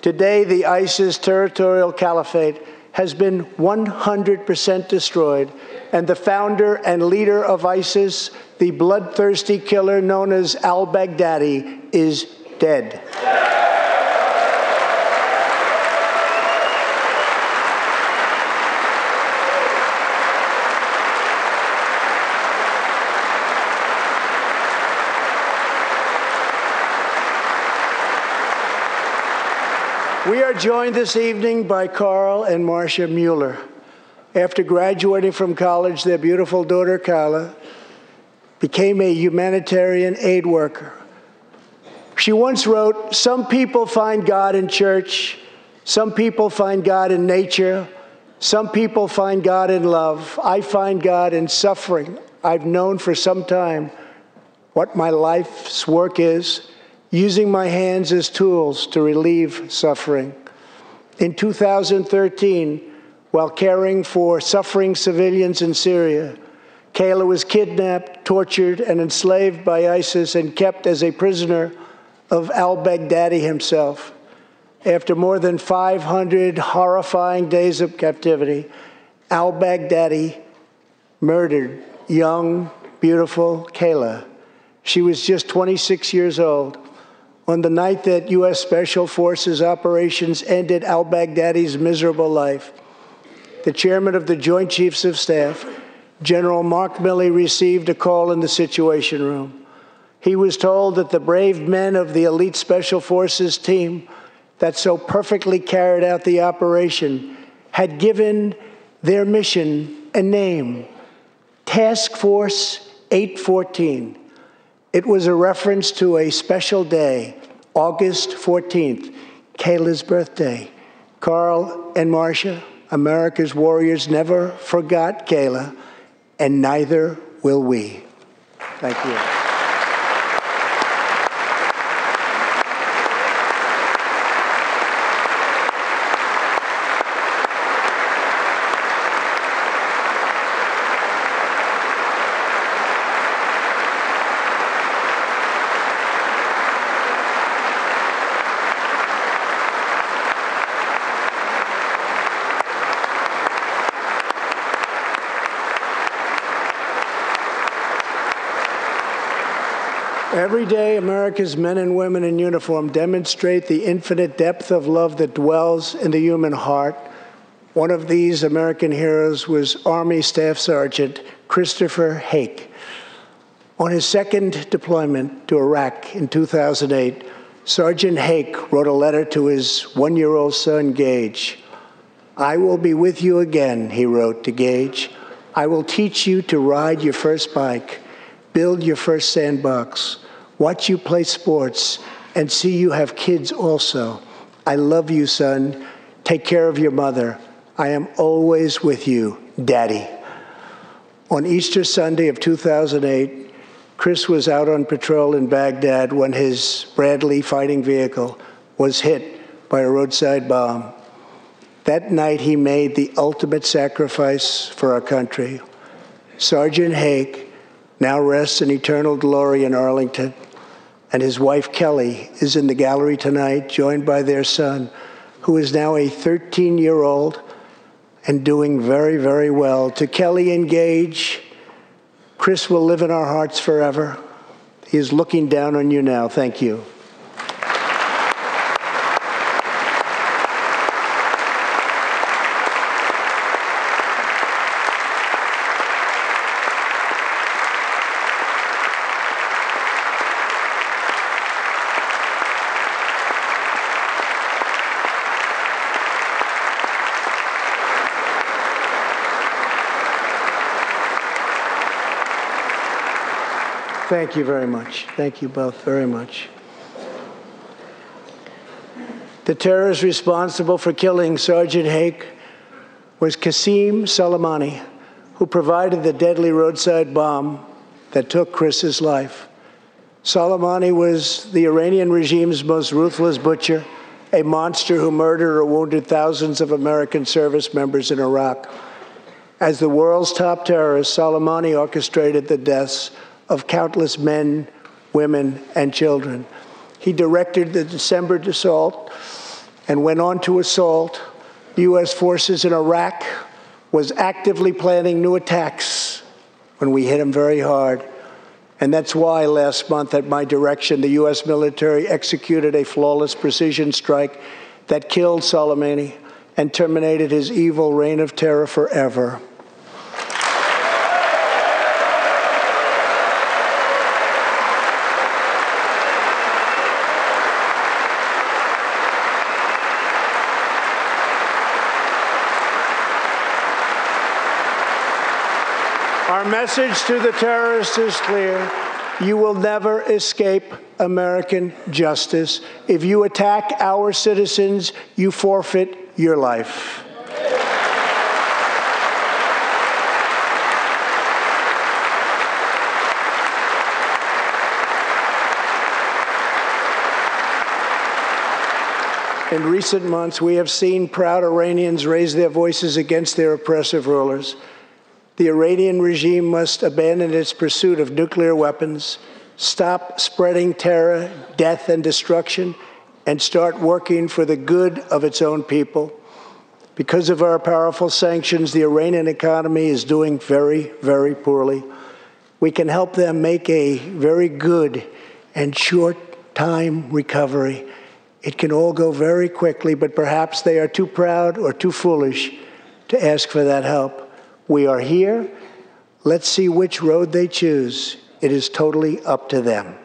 Today, the ISIS territorial caliphate has been 100% destroyed, and the founder and leader of ISIS, the bloodthirsty killer known as al Baghdadi, is dead. We are joined this evening by Carl and Marsha Mueller. After graduating from college, their beautiful daughter, Kayla, became a humanitarian aid worker. She once wrote Some people find God in church, some people find God in nature, some people find God in love. I find God in suffering. I've known for some time what my life's work is using my hands as tools to relieve suffering. In 2013, while caring for suffering civilians in Syria, Kayla was kidnapped, tortured, and enslaved by ISIS and kept as a prisoner of al Baghdadi himself. After more than 500 horrifying days of captivity, al Baghdadi murdered young, beautiful Kayla. She was just 26 years old on the night that U.S. Special Forces operations ended al Baghdadi's miserable life. The chairman of the Joint Chiefs of Staff, General Mark Milley, received a call in the Situation Room. He was told that the brave men of the elite Special Forces team that so perfectly carried out the operation had given their mission a name Task Force 814. It was a reference to a special day August 14th, Kayla's birthday. Carl and Marsha, America's warriors, never forgot Kayla, and neither will we. Thank you. America's men and women in uniform demonstrate the infinite depth of love that dwells in the human heart. One of these American heroes was Army Staff Sergeant Christopher Hake. On his second deployment to Iraq in 2008, Sergeant Hake wrote a letter to his one year old son, Gage. I will be with you again, he wrote to Gage. I will teach you to ride your first bike, build your first sandbox, watch you play sports, and see you have kids also. I love you, son. Take care of your mother. I am always with you, Daddy. On Easter Sunday of 2008, Chris was out on patrol in Baghdad when his Bradley fighting vehicle was hit by a roadside bomb. That night, he made the ultimate sacrifice for our country. Sergeant Hake now rests in eternal glory in Arlington, and his wife Kelly is in the gallery tonight, joined by their son, who is now a 13 year old and doing very, very well. To Kelly and Gage, Chris will live in our hearts forever. He is looking down on you now. Thank you. Thank you very much. Thank you both very much. The terrorist responsible for killing Sergeant Hake was Qasem Soleimani, who provided the deadly roadside bomb that took Chris's life. Soleimani was the Iranian regime's most ruthless butcher, a monster who murdered or wounded thousands of American service members in Iraq. As the world's top terrorist, Soleimani orchestrated the deaths of countless men, women, and children. He directed the December assault and went on to assault U.S. forces in Iraq, was actively planning new attacks when we hit him very hard. And that's why last month, at my direction, the U.S. military executed a flawless precision strike that killed Soleimani and terminated his evil reign of terror forever. Our message to the terrorists is clear. You will never escape American justice. If you attack our citizens, you forfeit your life. In recent months, we have seen proud Iranians raise their voices against their oppressive rulers. The Iranian regime must abandon its pursuit of nuclear weapons, stop spreading terror, death, and destruction, and start working for the good of its own people. Because of our powerful sanctions, the Iranian economy is doing very, very poorly. We can help them make a very good and short time recovery. It can all go very quickly, but perhaps they are too proud or too foolish to ask for that help. We are here. Let's see which road they choose. It is totally up to them.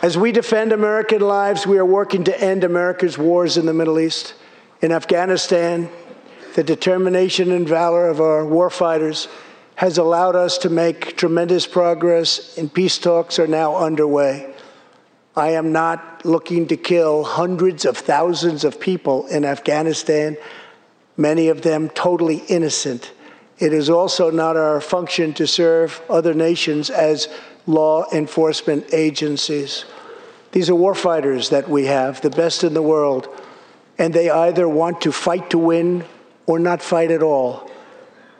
As we defend American lives, we are working to end America's wars in the Middle East. In Afghanistan, the determination and valor of our warfighters has allowed us to make tremendous progress, and peace talks are now underway. I am not looking to kill hundreds of thousands of people in Afghanistan, many of them totally innocent. It is also not our function to serve other nations as law enforcement agencies. These are warfighters that we have, the best in the world, and they either want to fight to win or not fight at all.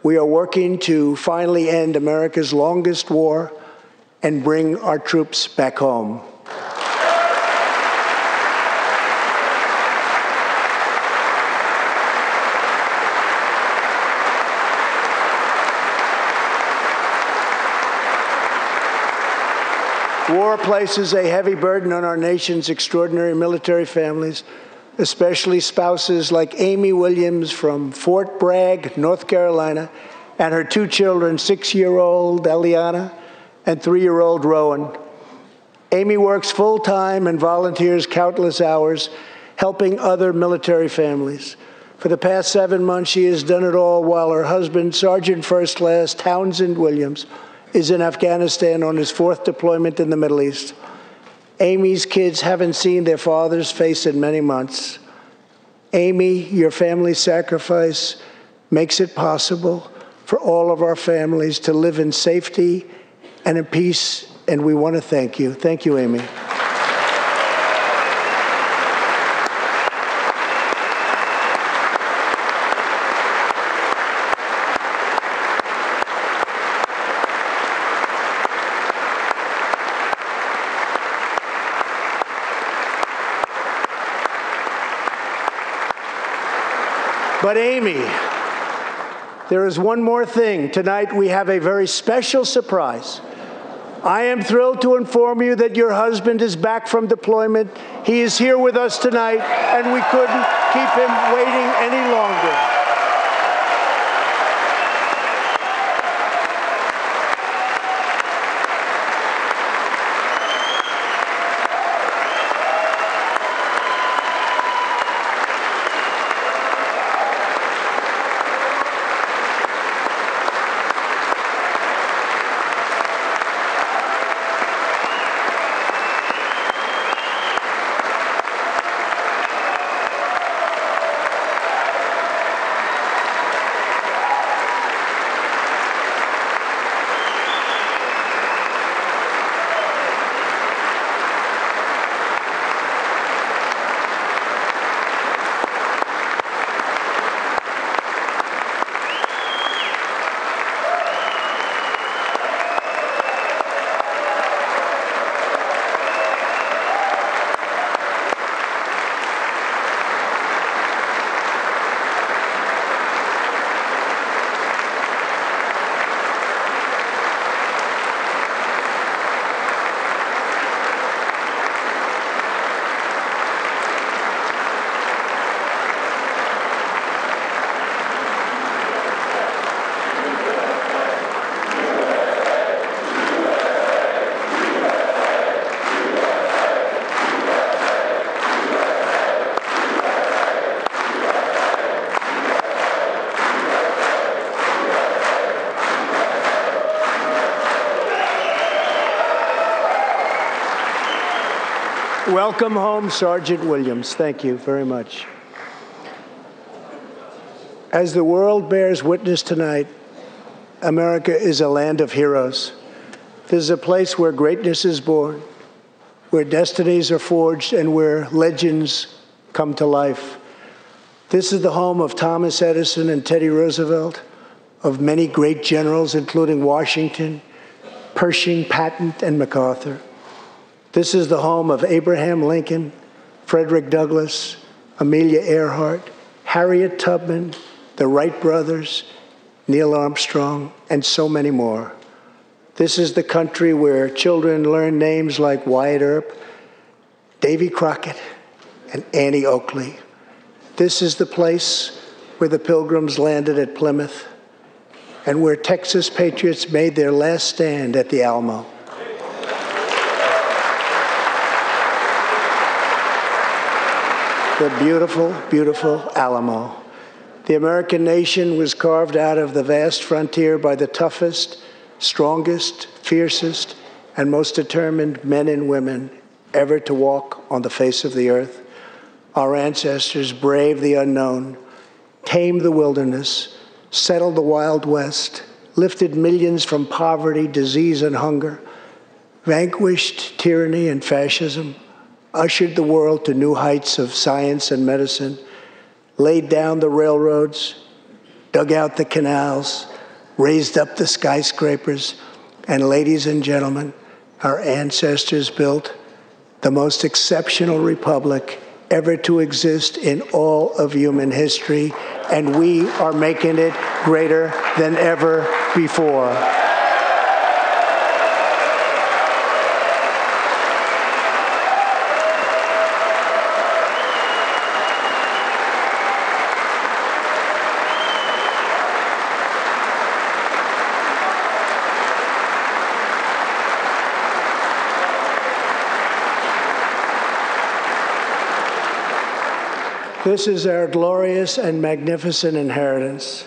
We are working to finally end America's longest war and bring our troops back home. War places a heavy burden on our nation's extraordinary military families, especially spouses like Amy Williams from Fort Bragg, North Carolina, and her two children, six year old Eliana and three year old Rowan. Amy works full time and volunteers countless hours helping other military families. For the past seven months, she has done it all while her husband, Sergeant First Class Townsend Williams, is in Afghanistan on his fourth deployment in the Middle East. Amy's kids haven't seen their father's face in many months. Amy, your family's sacrifice makes it possible for all of our families to live in safety and in peace, and we want to thank you. Thank you, Amy. But, Amy, there is one more thing. Tonight we have a very special surprise. I am thrilled to inform you that your husband is back from deployment. He is here with us tonight, and we couldn't keep him waiting any longer. Welcome home, Sergeant Williams. Thank you very much. As the world bears witness tonight, America is a land of heroes. This is a place where greatness is born, where destinies are forged, and where legends come to life. This is the home of Thomas Edison and Teddy Roosevelt, of many great generals, including Washington, Pershing, Patton, and MacArthur. This is the home of Abraham Lincoln, Frederick Douglass, Amelia Earhart, Harriet Tubman, the Wright brothers, Neil Armstrong, and so many more. This is the country where children learn names like Wyatt Earp, Davy Crockett, and Annie Oakley. This is the place where the pilgrims landed at Plymouth and where Texas patriots made their last stand at the Alamo. The beautiful, beautiful Alamo. The American nation was carved out of the vast frontier by the toughest, strongest, fiercest, and most determined men and women ever to walk on the face of the earth. Our ancestors braved the unknown, tamed the wilderness, settled the Wild West, lifted millions from poverty, disease, and hunger, vanquished tyranny and fascism ushered the world to new heights of science and medicine, laid down the railroads, dug out the canals, raised up the skyscrapers, and ladies and gentlemen, our ancestors built the most exceptional republic ever to exist in all of human history, and we are making it greater than ever before. This is our glorious and magnificent inheritance.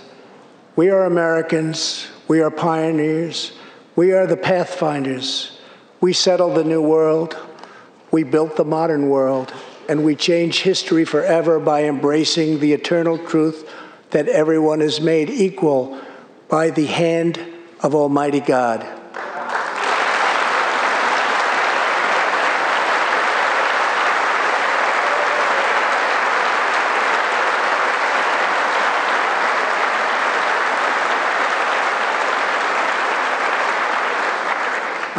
We are Americans. We are pioneers. We are the pathfinders. We settled the new world. We built the modern world. And we change history forever by embracing the eternal truth that everyone is made equal by the hand of Almighty God.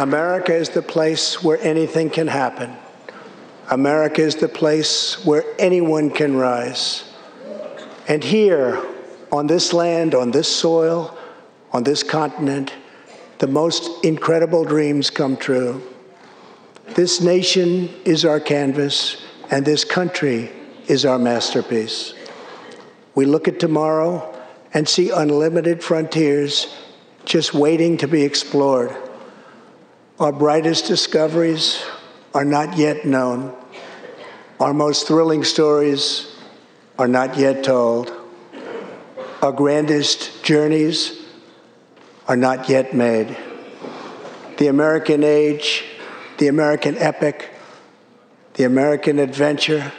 America is the place where anything can happen. America is the place where anyone can rise. And here, on this land, on this soil, on this continent, the most incredible dreams come true. This nation is our canvas, and this country is our masterpiece. We look at tomorrow and see unlimited frontiers just waiting to be explored. Our brightest discoveries are not yet known. Our most thrilling stories are not yet told. Our grandest journeys are not yet made. The American age, the American epic, the American adventure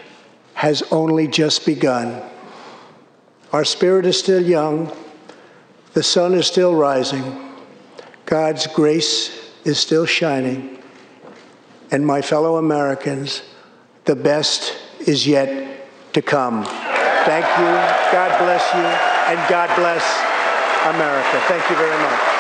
has only just begun. Our spirit is still young, the sun is still rising, God's grace is still shining, and my fellow Americans, the best is yet to come. Thank you, God bless you, and God bless America. Thank you very much.